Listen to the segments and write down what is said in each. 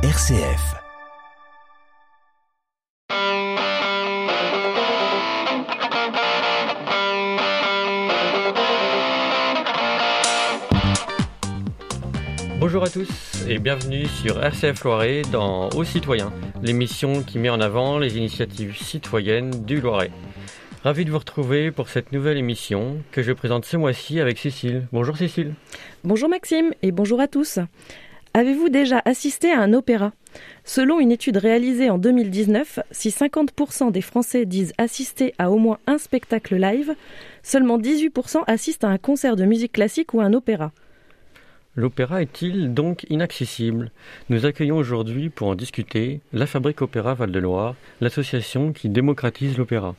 RCF. Bonjour à tous et bienvenue sur RCF Loiret dans Aux Citoyens, l'émission qui met en avant les initiatives citoyennes du Loiret. Ravi de vous retrouver pour cette nouvelle émission que je présente ce mois-ci avec Cécile. Bonjour Cécile. Bonjour Maxime et bonjour à tous. Avez-vous déjà assisté à un opéra? Selon une étude réalisée en 2019, si 50% des Français disent assister à au moins un spectacle live, seulement 18% assistent à un concert de musique classique ou à un opéra. L'opéra est-il donc inaccessible? Nous accueillons aujourd'hui pour en discuter la Fabrique Opéra Val-de-Loire, l'association qui démocratise l'opéra.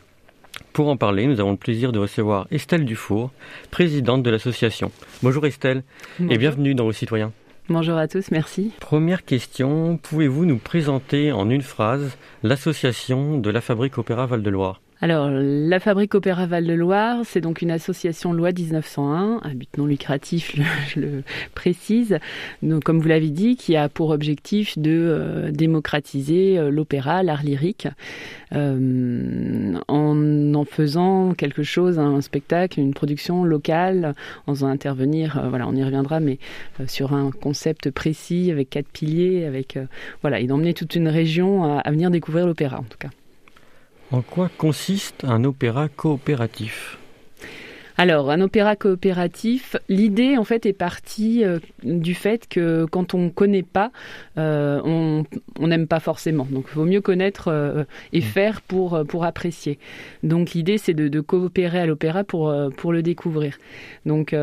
Pour en parler, nous avons le plaisir de recevoir Estelle Dufour, présidente de l'association. Bonjour Estelle et bienvenue dans vos citoyens. Bonjour à tous, merci. Première question, pouvez-vous nous présenter en une phrase l'association de la Fabrique Opéra Val-de-Loire? Alors, la Fabrique Opéra Val-de-Loire, c'est donc une association loi 1901, un but non lucratif, je le précise, donc, comme vous l'avez dit, qui a pour objectif de euh, démocratiser euh, l'opéra, l'art lyrique, euh, en en faisant quelque chose, un spectacle, une production locale, en faisant intervenir, voilà, on y reviendra, mais sur un concept précis, avec quatre piliers, avec, voilà, et d'emmener toute une région à venir découvrir l'opéra, en tout cas. En quoi consiste un opéra coopératif? Alors, un opéra coopératif, l'idée en fait est partie euh, du fait que quand on ne connaît pas, euh, on n'aime pas forcément. Donc, il vaut mieux connaître euh, et mm. faire pour, pour apprécier. Donc, l'idée c'est de, coopérer à l'opéra pour, pour le découvrir. Donc,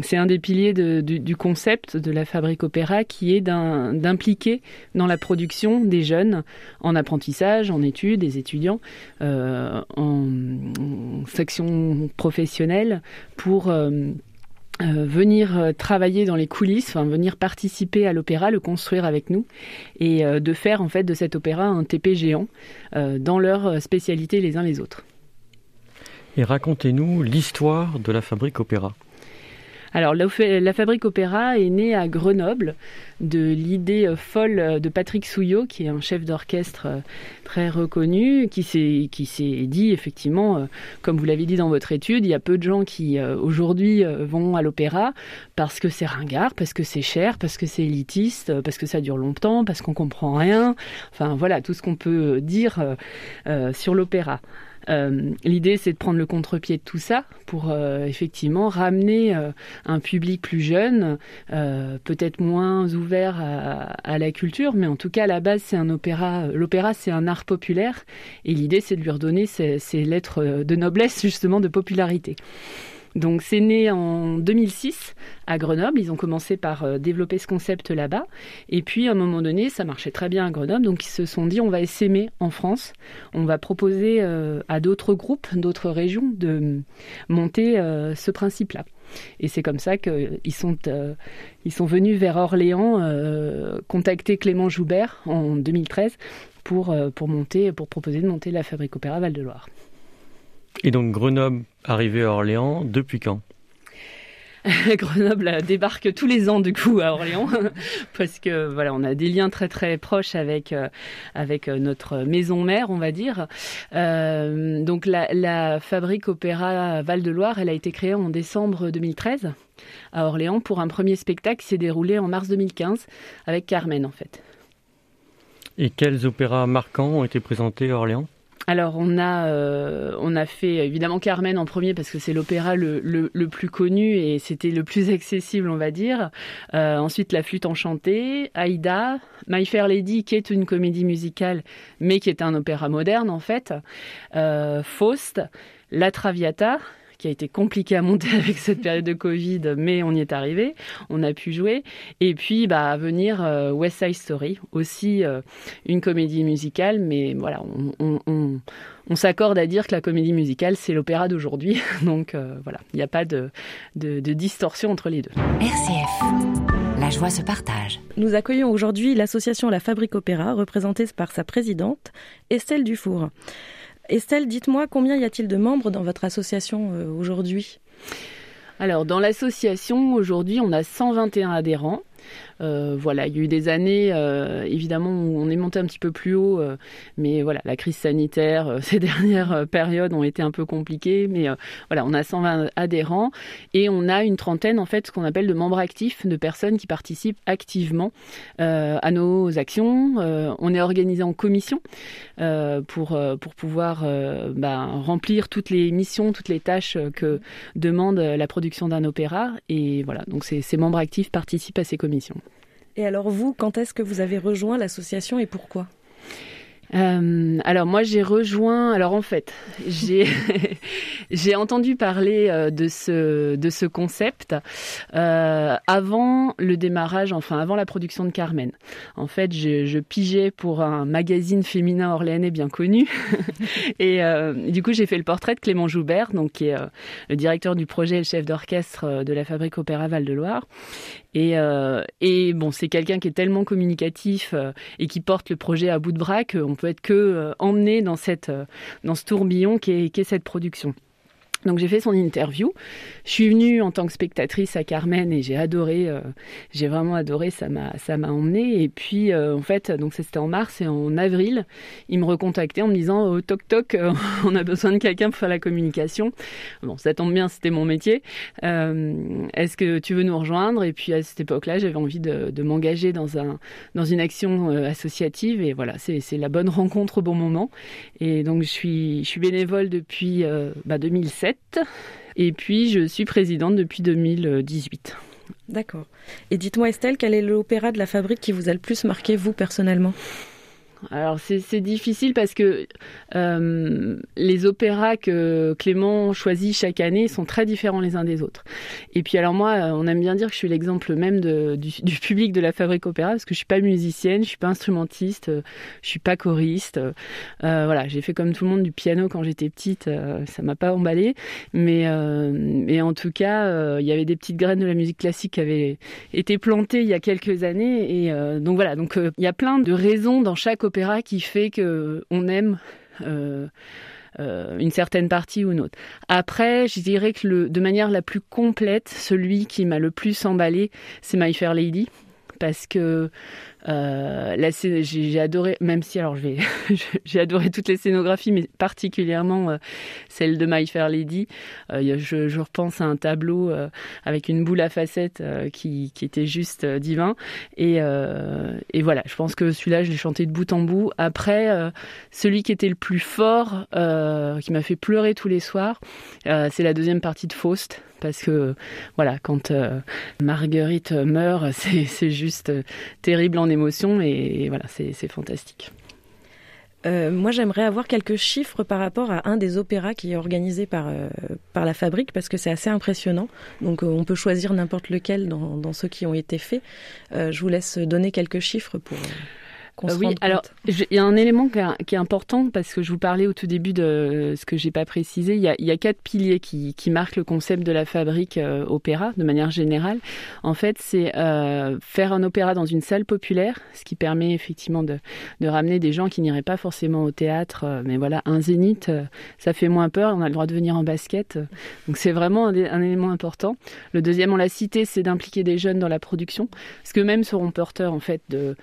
c'est un des piliers du, du, concept de la fabrique opéra qui est d'impliquer dans la production des jeunes en apprentissage, en études, des étudiants, en, en section professionnelle pour euh, euh, venir euh, travailler dans les coulisses, venir participer à l'opéra, le construire avec nous et de faire en fait de cet opéra un TP géant dans leur spécialité les uns les autres. Et racontez-nous l'histoire de la fabrique opéra. Alors, la, Fabrique Opéra est née à Grenoble de l'idée euh, folle euh, de Patrick Souillot, qui est un chef d'orchestre euh, très reconnu, qui s'est, dit effectivement, comme vous l'avez dit dans votre étude, il y a peu de gens qui aujourd'hui vont à l'opéra parce que c'est ringard, parce que c'est cher, parce que c'est élitiste, parce que ça dure longtemps, parce qu'on comprend rien. Enfin voilà, tout ce qu'on peut dire sur l'opéra. Euh, l'idée, c'est de prendre le contre-pied de tout ça pour euh, effectivement ramener euh, un public plus jeune, peut-être moins ouvert à, la culture, mais en tout cas, à la base, c'est un opéra. L'opéra, c'est un art populaire, et l'idée, c'est de lui redonner ces lettres de noblesse, justement, de popularité. Donc c'est né en 2006 à Grenoble. Ils ont commencé par euh, développer ce concept là-bas. Et puis à un moment donné, ça marchait très bien à Grenoble. Donc ils se sont dit on va essaimer en France. On va proposer euh, à d'autres groupes, d'autres régions de monter euh, ce principe-là. Et c'est comme ça qu'ils sont, sont venus vers Orléans contacter Clément Joubert en 2013 pour, pour, monter, pour proposer de monter la Fabrique Opéra Val-de-Loire. Et donc Grenoble arrivé à Orléans depuis quand? Grenoble débarque tous les ans du coup à Orléans. Parce que voilà on a des liens très très proches avec euh, avec euh, notre maison mère on va dire. Euh, donc la, la, fabrique opéra Val de Loire elle a été créée en décembre 2013 à Orléans pour un premier spectacle qui s'est déroulé en mars 2015 avec Carmen en fait. Et quels opéras marquants ont été présentés à Orléans? Alors on a euh, on a fait évidemment Carmen en premier parce que c'est l'opéra le, le, plus connu et c'était le plus accessible on va dire. Euh, ensuite La flûte enchantée, Aïda, My Fair Lady qui est une comédie musicale mais qui est un opéra moderne en fait, euh, Faust, La Traviata qui a été compliqué à monter avec cette période de Covid, mais on y est arrivé, on a pu jouer. Et puis, bah, à venir euh, West Side Story, aussi euh, une comédie musicale, mais voilà, on, on, s'accorde à dire que la comédie musicale, c'est l'opéra d'aujourd'hui. Donc euh, voilà, il n'y a pas de, de, de distorsion entre les deux. RCF. La joie se partage. Nous accueillons aujourd'hui l'association La Fabrique Opéra, représentée par sa présidente, Estelle Dufour. Estelle, dites-moi combien y a-t-il de membres dans votre association euh, aujourd'hui? Alors, dans l'association, aujourd'hui, on a 121 adhérents. Voilà, il y a eu des années, évidemment, où on est monté un petit peu plus haut, mais voilà, la crise sanitaire, ces dernières périodes ont été un peu compliquées, mais voilà, on a 120 adhérents et on a une trentaine, en fait, ce qu'on appelle de membres actifs, de personnes qui participent activement à nos actions. on est organisé en commission pour, pour pouvoir bah, remplir toutes les missions, toutes les tâches que demande la production d'un opéra. Et voilà, donc ces membres actifs participent à ces commissions. Et alors vous, quand est-ce que vous avez rejoint l'association et pourquoi? Euh, alors moi j'ai rejoint. Alors en fait j'ai entendu parler euh, de ce de ce concept euh, avant le démarrage, enfin avant la production de Carmen. En fait je, je pigeais pour un magazine féminin orléanais bien connu et du coup j'ai fait le portrait de Clément Joubert, donc qui est le directeur du projet et le chef d'orchestre de la Fabrique Opéra Val de Loire. Et, et bon c'est quelqu'un qui est tellement communicatif et qui porte le projet à bout de bras qu'on peut être que euh, emmené dans cette euh, dans ce tourbillon qui est, qui est cette production. Donc j'ai fait son interview. Je suis venue en tant que spectatrice à Carmen et j'ai adoré, euh, j'ai vraiment adoré, ça m'a ça m'a emmené. Et puis euh, en fait, donc c'était en mars et en avril, il me recontactait en me disant oh, toc toc, euh, on a besoin de quelqu'un pour faire la communication. Bon, ça tombe bien, c'était mon métier. Est-ce que tu veux nous rejoindre? Et puis à cette époque-là, j'avais envie de, m'engager dans un dans une action associative et voilà, c'est c'est la bonne rencontre au bon moment. Et donc je suis je suis bénévole depuis bah, 2007 et puis je suis présidente depuis 2018. D'accord. Et dites-moi Estelle, quel est l'opéra de la fabrique qui vous a le plus marqué vous personnellement? Alors c'est difficile parce que euh, les opéras que Clément choisit chaque année sont très différents les uns des autres. Et puis alors moi, euh, on aime bien dire que je suis l'exemple même du, public de la Fabrique Opéra parce que je suis pas musicienne, je suis pas instrumentiste, euh, je suis pas choriste. Voilà, j'ai fait comme tout le monde du piano quand j'étais petite, euh, ça m'a pas emballé, mais mais en tout cas, il y avait des petites graines de la musique classique qui avaient été plantées il y a quelques années et donc voilà, donc il y a plein de raisons dans chaque qui fait que on aime euh, euh, une certaine partie ou une autre. Après, je dirais que le, de manière la plus complète, celui qui m'a le plus emballé, c'est My Fair Lady, parce que euh, j'ai adoré, même si alors j'ai adoré toutes les scénographies, mais particulièrement euh, celle de My Fair Lady. Euh, je, repense à un tableau avec une boule à facettes qui, était juste divin. Et, et, voilà, je pense que celui-là, je l'ai chanté de bout en bout. Après, celui qui était le plus fort, qui m'a fait pleurer tous les soirs, c'est la deuxième partie de Faust parce que voilà, quand Marguerite meurt, c'est juste terrible en émotion et, voilà, c'est fantastique. Euh, moi, j'aimerais avoir quelques chiffres par rapport à un des opéras qui est organisé par, euh, par la fabrique, parce que c'est assez impressionnant. Donc, euh, on peut choisir n'importe lequel dans, dans, ceux qui ont été faits. Je vous laisse donner quelques chiffres pour... Euh, oui, alors il y a un élément qui est, important parce que je vous parlais au tout début de ce que j'ai pas précisé. Il y, a, il y a, quatre piliers qui, qui, marquent le concept de la fabrique euh, opéra de manière générale. En fait, c'est euh, faire un opéra dans une salle populaire, ce qui permet effectivement de, de ramener des gens qui n'iraient pas forcément au théâtre. Mais voilà, un zénith, ça fait moins peur. On a le droit de venir en basket, donc c'est vraiment un, un, élément important. Le deuxième, on l'a cité, c'est d'impliquer des jeunes dans la production, parce que même seront porteurs en fait de,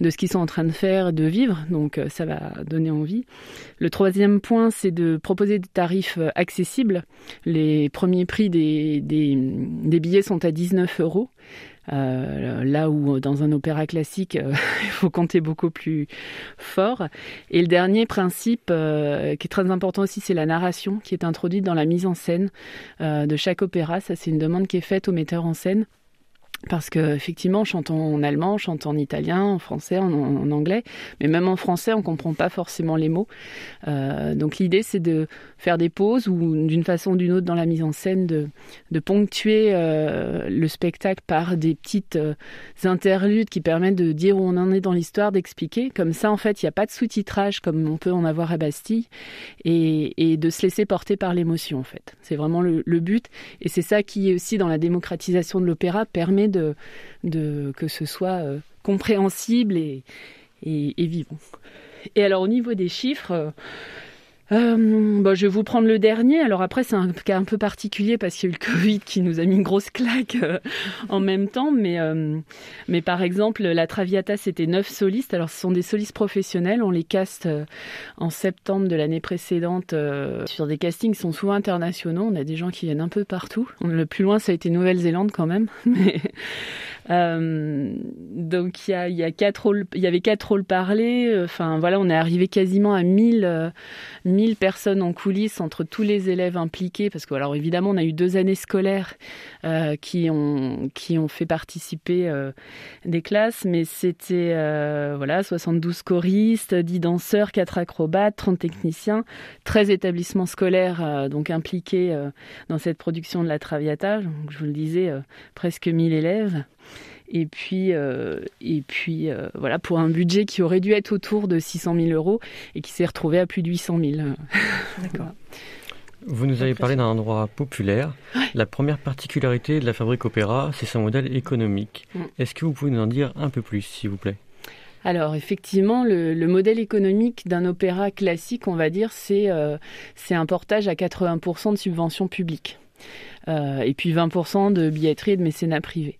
de ce qu'ils sont en train de faire, de vivre, donc euh, ça va donner envie. Le troisième point, c'est de proposer des tarifs euh, accessibles. Les premiers prix des, billets sont à 19 euros. Euh, là où dans un opéra classique, il faut compter beaucoup plus fort. Et le dernier principe qui est très important aussi, c'est la narration qui est introduite dans la mise en scène de chaque opéra. Ça, c'est une demande qui est faite au metteur en scène parce que effectivement, chantons en allemand, chantons en italien, en français, en, anglais, mais même en français, on comprend pas forcément les mots. Euh, donc l'idée, c'est de faire des pauses ou d'une façon ou d'une autre dans la mise en scène, de, ponctuer euh, le spectacle par des petites euh, interludes qui permettent de dire où on en est dans l'histoire, d'expliquer. Comme ça, en fait, il n'y a pas de sous-titrage comme on peut en avoir à Bastille, et, et de se laisser porter par l'émotion, en fait. C'est vraiment le, le but, et c'est ça qui est aussi dans la démocratisation de l'opéra permet de, que ce soit euh, compréhensible et, vivant. Et alors au niveau des chiffres, euh, bon, je vais vous prendre le dernier. Alors après, c'est un cas un peu particulier parce qu'il y a eu le Covid qui nous a mis une grosse claque euh, en même temps. Mais, euh, mais par exemple, la Traviata, c'était neuf solistes. Alors ce sont des solistes professionnels. On les caste en septembre de l'année précédente sur des castings qui sont souvent internationaux. On a des gens qui viennent un peu partout. Le plus loin, ça a été Nouvelle-Zélande quand même. donc il y, a, quatre rôles, il y avait quatre rôles parlés. Enfin voilà, on est arrivé quasiment à 1000 1000 personnes en coulisses entre tous les élèves impliqués, parce que alors évidemment on a eu deux années scolaires euh, qui ont qui ont fait participer euh, des classes, mais c'était euh, voilà 72 choristes, 10 danseurs, 4 acrobates, 30 techniciens, 13 établissements scolaires donc impliqués dans cette production de la Traviata. Je vous le disais, presque 1000 élèves. Et puis, euh, et puis euh, voilà, pour un budget qui aurait dû être autour de 600 000 euros et qui s'est retrouvé à plus de 800 000. D'accord. Vous nous avez parlé d'un endroit populaire. La première particularité de la Fabrique Opéra, c'est son modèle économique. Mm. Est-ce que vous pouvez nous en dire un peu plus, s'il vous plaît? Alors effectivement, le, modèle économique d'un opéra classique, on va dire, c'est euh, un portage à 80% de subventions publiques et puis 20% de billetterie et de mécénat privé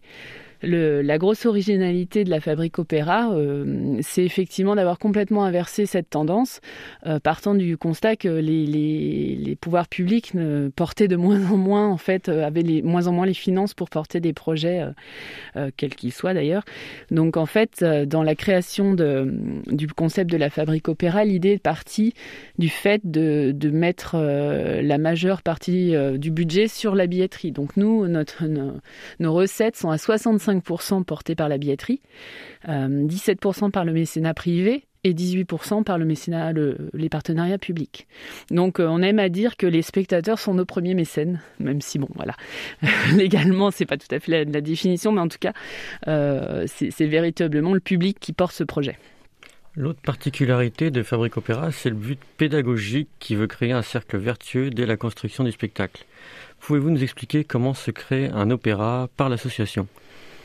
la grosse originalité de la Fabrique Opéra, euh, c'est effectivement d'avoir complètement inversé cette tendance, euh, partant du constat que les, pouvoirs publics portaient de moins en moins, en fait, euh, avaient les, moins en moins les finances pour porter des projets, quels qu'ils soient d'ailleurs. Donc en fait, dans la création du concept de la Fabrique Opéra, l'idée est partie du fait de, mettre la majeure partie du budget sur la billetterie. Donc nous, nos, nos recettes sont à 65 5% portés par la billetterie, 17% euh, par le mécénat privé et 18% par le mécénat, les partenariats publics. Donc euh, on aime à dire que les spectateurs sont nos premiers mécènes, même si bon voilà, légalement c'est pas tout à fait la, définition, mais en tout cas euh, c'est véritablement le public qui porte ce projet. L'autre particularité de Fabrique Opéra, c'est le but pédagogique qui veut créer un cercle vertueux dès la construction du spectacle. Pouvez-vous nous expliquer comment se crée un opéra par l'association?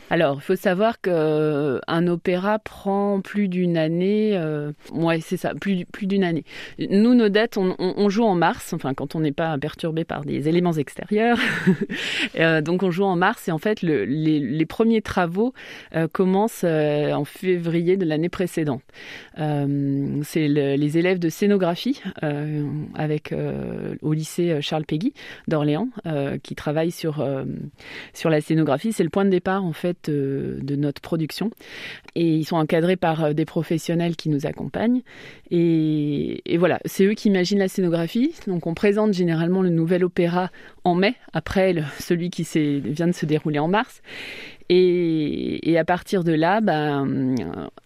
Alors, il faut savoir qu'un euh, opéra prend plus d'une année. Euh, ouais, c'est ça, plus, plus d'une année. Nous, nos dates, on, joue en mars, enfin, quand on n'est pas perturbé par des éléments extérieurs. euh, donc, on joue en mars et en fait, le, les, premiers travaux euh, commencent en février de l'année précédente. c'est le, les élèves de scénographie avec au lycée Charles Péguy d'Orléans qui travaillent sur, sur la scénographie. C'est le point de départ, en fait de, notre production. Et ils sont encadrés par euh, des professionnels qui nous accompagnent. Et, voilà, c'est eux qui imaginent la scénographie. Donc on présente généralement le nouvel opéra en mai, après celui qui vient de se dérouler en mars. Et, à partir de là, ben,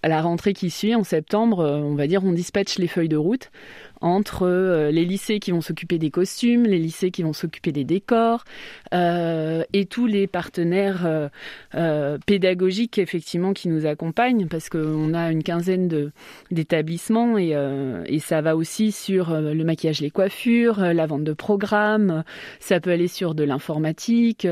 à la rentrée qui suit, en septembre, euh, on va dire, on dispatche les feuilles de route entre euh, les lycées qui vont s'occuper des costumes, les lycées qui vont s'occuper des décors euh, et tous les partenaires euh, pédagogiques effectivement qui nous accompagnent parce qu'on a une quinzaine d'établissements et, et ça va aussi sur le maquillage, les coiffures, la vente de programmes, ça peut aller sur de l'informatique.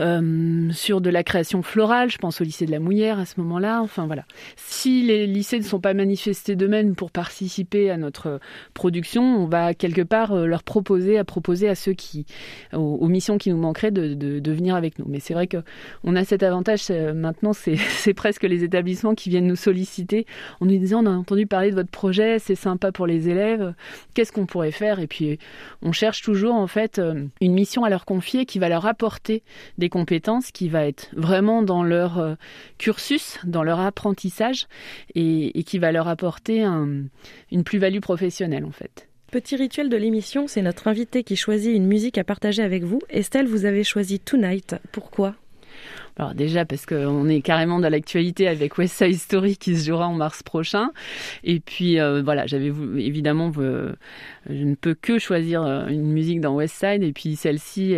Euh, sur de la création florale, je pense au lycée de la Mouillère à ce moment-là. Enfin voilà. Si les lycées ne sont pas manifestés d'eux-mêmes pour participer à notre production, on va quelque part euh, leur proposer, à proposer à ceux qui, aux, missions qui nous manqueraient, de, venir avec nous. Mais c'est vrai que on a cet avantage maintenant, c'est presque les établissements qui viennent nous solliciter en nous disant on a entendu parler de votre projet, c'est sympa pour les élèves, qu'est-ce qu'on pourrait faire? Et puis on cherche toujours en fait euh, une mission à leur confier qui va leur apporter des compétences qui va être vraiment dans leur euh, cursus, dans leur apprentissage et, qui va leur apporter une plus-value professionnelle en fait. Petit rituel de l'émission, c'est notre invité qui choisit une musique à partager avec vous. Estelle, vous avez choisi Tonight. Pourquoi? Alors déjà parce qu'on est carrément dans l'actualité avec West Side Story qui se jouera en mars prochain. Et puis euh, voilà, j'avais évidemment, je ne peux que choisir euh, une musique dans West Side. Et puis celle-ci,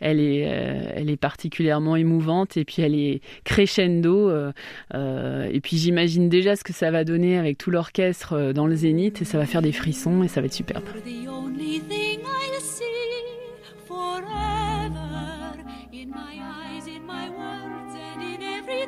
elle, est, euh, elle est particulièrement émouvante. Et puis elle est crescendo. et puis j'imagine déjà ce que ça va donner avec tout l'orchestre dans le Zénith. Et ça va faire des frissons et ça va être superbe.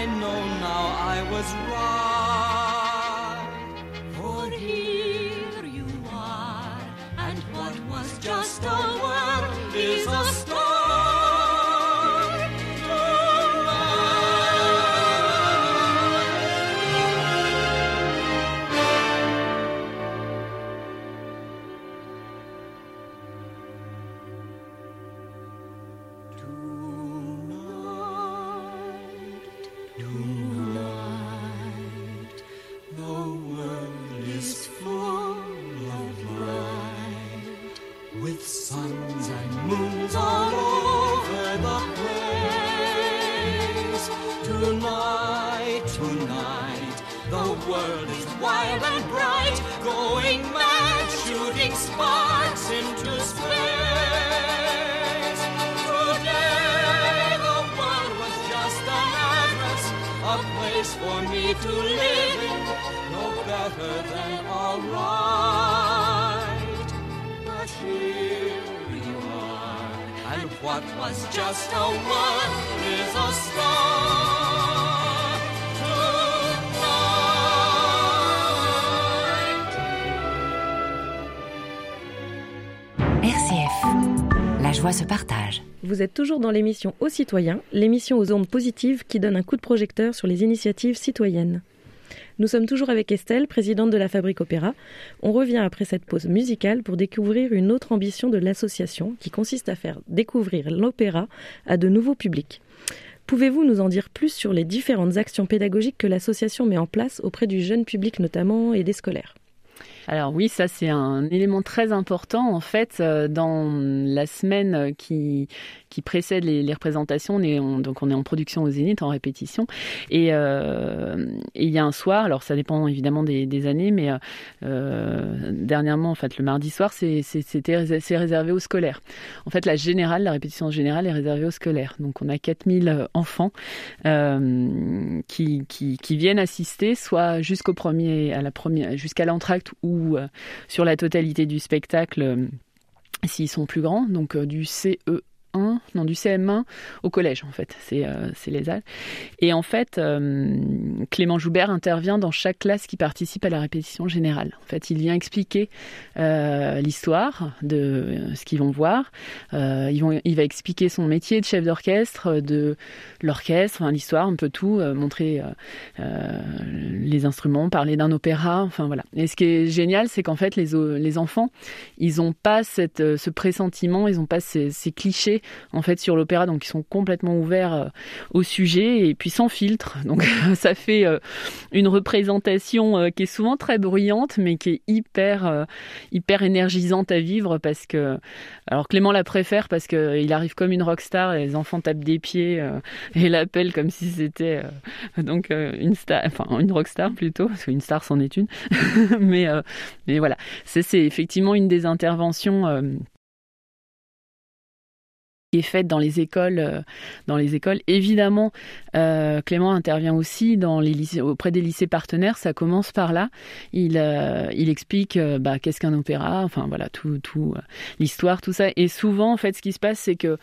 I know now I was right. With suns and moons all over the place. Tonight, tonight, the world is wild and bright, going mad, shooting sparks into space. Today, the world was just an address, a place for me to live in, no better than alright. What was just a word is a star. Tonight. RCF. La joie se partage. Vous êtes toujours dans l'émission Aux citoyens, l'émission aux ondes positives qui donne un coup de projecteur sur les initiatives citoyennes. Nous sommes toujours avec Estelle, présidente de la Fabrique Opéra. On revient après cette pause musicale pour découvrir une autre ambition de l'association qui consiste à faire découvrir l'opéra à de nouveaux publics. Pouvez-vous nous en dire plus sur les différentes actions pédagogiques que l'association met en place auprès du jeune public notamment et des scolaires? Alors oui, ça c'est un élément très important en fait euh, dans la semaine qui qui précède les, représentations. Donc on est en production au Zénith en répétition et euh, il y a un soir. Alors ça dépend évidemment des, années, mais euh, dernièrement en fait le mardi soir c'est réservé aux scolaires. En fait la générale, la répétition générale est réservée aux scolaires. Donc on a 4000 enfants euh, qui, qui viennent assister soit jusqu'au premier jusqu'à l'entracte ou sur la totalité du spectacle s'ils sont plus grands, donc du CE 1, non du CM1 au collège en fait, c'est euh, les âges. Et en fait, euh, Clément Joubert intervient dans chaque classe qui participe à la répétition générale. En fait, il vient expliquer euh, l'histoire de ce qu'ils vont voir. il va expliquer son métier de chef d'orchestre, de l'orchestre, enfin, l'histoire, un peu tout, montrer les instruments, parler d'un opéra, enfin voilà. Et ce qui est génial, c'est qu'en fait, les, enfants, ils n'ont pas cette, ce pressentiment, ils n'ont pas ces clichés en fait sur l'opéra, donc ils sont complètement ouverts euh, au sujet et puis sans filtre. Donc ça fait euh, une représentation euh, qui est souvent très bruyante, mais qui est hyper hyper énergisante à vivre parce que alors Clément la préfère parce que il arrive comme une rockstar, et les enfants tapent des pieds et l'appellent comme si c'était donc une star, enfin une rockstar plutôt, parce qu'une star c'en est une. mais mais voilà, c'est effectivement une des interventions est faite dans les écoles. Euh, dans les écoles, évidemment, euh, Clément intervient aussi dans les lycées, auprès des lycées partenaires. Ça commence par là. Il, euh, il explique euh, bah, qu'est-ce qu'un opéra, enfin voilà, tout, tout euh, l'histoire, tout ça. Et souvent, en fait, ce qui se passe, c'est que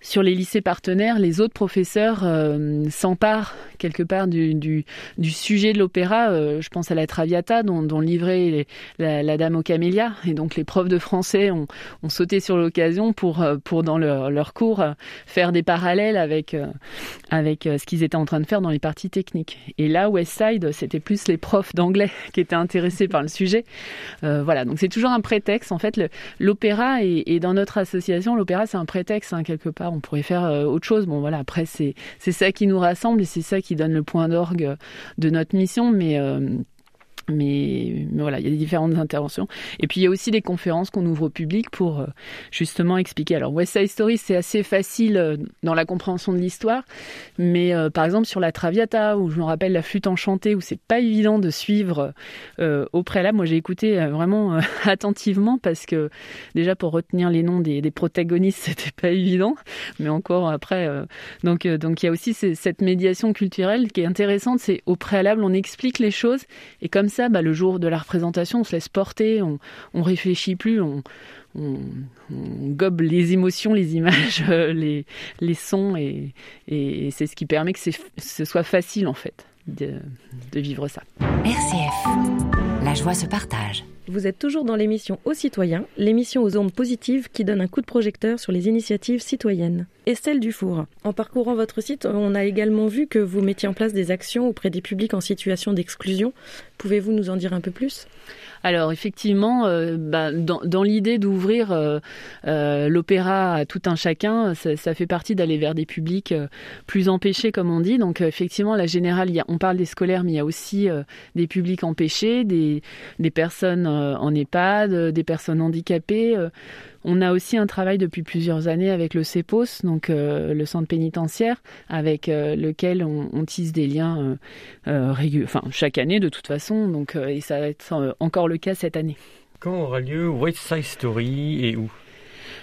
sur les lycées partenaires, les autres professeurs euh, s'emparent quelque part du, sujet de l'opéra. Euh, je pense à la Traviata, dont, livrait la, Dame aux Camélias. Et donc les profs de français ont, sauté sur l'occasion pour, euh, dans leur, cours, faire des parallèles avec, ce qu'ils étaient en train de faire dans les parties techniques. Et là, Westside, c'était plus les profs d'anglais qui étaient intéressés par le sujet. voilà, donc c'est toujours un prétexte. En fait, l'opéra, et, et dans notre association, l'opéra, c'est un prétexte, hein, quelque part on pourrait faire euh, autre chose. Bon voilà, après c'est c'est ça qui nous rassemble et c'est ça qui donne le point d'orgue de notre mission, mais euh, mais, voilà, il y a différentes interventions. Et puis il y a aussi des conférences qu'on ouvre au public pour euh, justement expliquer. Alors West Side Story, c'est assez facile euh, dans la compréhension de l'histoire, mais euh, par exemple sur la Traviata, où je me rappelle la flûte enchantée, où c'est pas évident de suivre au préalable. Moi j'ai écouté vraiment attentivement parce que déjà pour retenir les noms des, des protagonistes, c'était pas évident, mais encore après. donc donc il y a aussi cette médiation culturelle qui est intéressante. C'est au préalable on explique les choses et comme bah, le jour de la représentation, on se laisse porter, on, on réfléchit plus, on, on, gobe les émotions, les images, euh, les, les sons, et, et c'est ce qui permet que ce soit facile en fait de, de vivre ça. RCF. La joie se partage. Vous êtes toujours dans l'émission Aux citoyens, l'émission aux ondes positives qui donne un coup de projecteur sur les initiatives citoyennes. Estelle Dufour, en parcourant votre site, on a également vu que vous mettiez en place des actions auprès des publics en situation d'exclusion. Pouvez-vous nous en dire un peu plus? Alors effectivement, euh, bah, dans, l'idée d'ouvrir euh, euh, l'opéra à tout un chacun, ça, fait partie d'aller vers des publics plus empêchés, comme on dit. Donc effectivement, la générale, on parle des scolaires, mais il y a aussi des publics empêchés, des, des personnes en EHPAD, des personnes handicapées. On a aussi un travail depuis plusieurs années avec le CEPOS, donc euh, le centre pénitentiaire, avec euh, lequel on, on tisse des liens euh, enfin chaque année de toute façon. Donc et ça va être encore le cas cette année. Quand aura lieu West Side Story et où?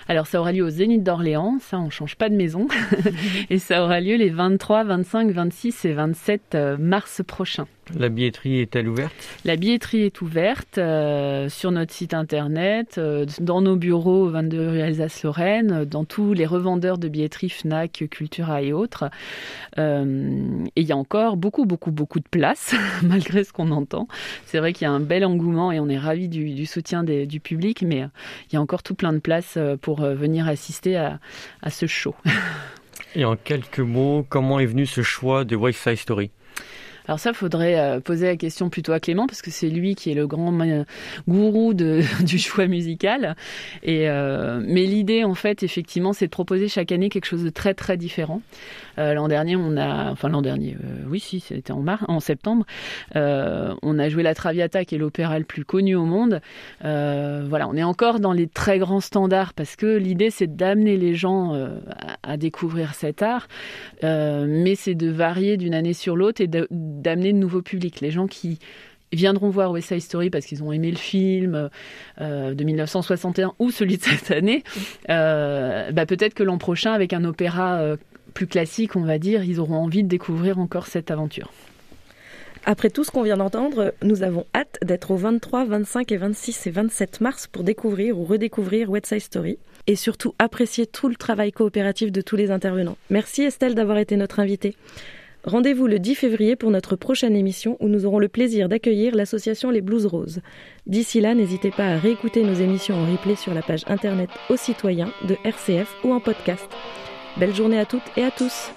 Alors ça aura lieu au Zénith d'Orléans, ça on change pas de maison, et ça aura lieu les 23, 25, 26 et 27 euh, mars prochains. La billetterie est-elle ouverte? La billetterie est ouverte euh, sur notre site internet, euh, dans nos bureaux au 22 rue Alsace-Lorraine, dans tous les revendeurs de billetterie Fnac, Cultura et autres. Euh, et il y a encore beaucoup, beaucoup, beaucoup de place, malgré ce qu'on entend. C'est vrai qu'il y a un bel engouement et on est ravis du, du soutien des- du public, mais il y a encore tout plein de place pour venir assister à, à ce show. Et en quelques mots, comment est venu ce choix de Side Story? Alors ça, faudrait euh, poser la question plutôt à Clément parce que c'est lui qui est le grand gourou de, du choix musical. Et euh, mais l'idée, en fait, effectivement, c'est de proposer chaque année quelque chose de très très différent. Euh, l'an dernier, on a, enfin l'an dernier, euh, oui, si, c'était en mars, en septembre, euh, on a joué la Traviata, qui est l'opéra le plus connu au monde. Euh, voilà, on est encore dans les très grands standards parce que l'idée, c'est d'amener les gens à, à découvrir cet art, mais c'est de varier d'une année sur l'autre et de- d'amener de nouveaux publics, les gens qui viendront voir West Side Story parce qu'ils ont aimé le film euh, de 1961 ou celui de cette année, euh, bah peut-être que l'an prochain, avec un opéra euh, plus classique, on va dire, ils auront envie de découvrir encore cette aventure. Après tout ce qu'on vient d'entendre, nous avons hâte d'être au 23, 25 et 26 et 27 mars pour découvrir ou redécouvrir West Side Story et surtout apprécier tout le travail coopératif de tous les intervenants. Merci Estelle d'avoir été notre invitée. Rendez-vous le 10 février pour notre prochaine émission où nous aurons le plaisir d'accueillir l'association Les Blues Roses. D'ici là, n'hésitez pas à réécouter nos émissions en replay sur la page internet aux citoyens de RCF ou en podcast. Belle journée à toutes et à tous.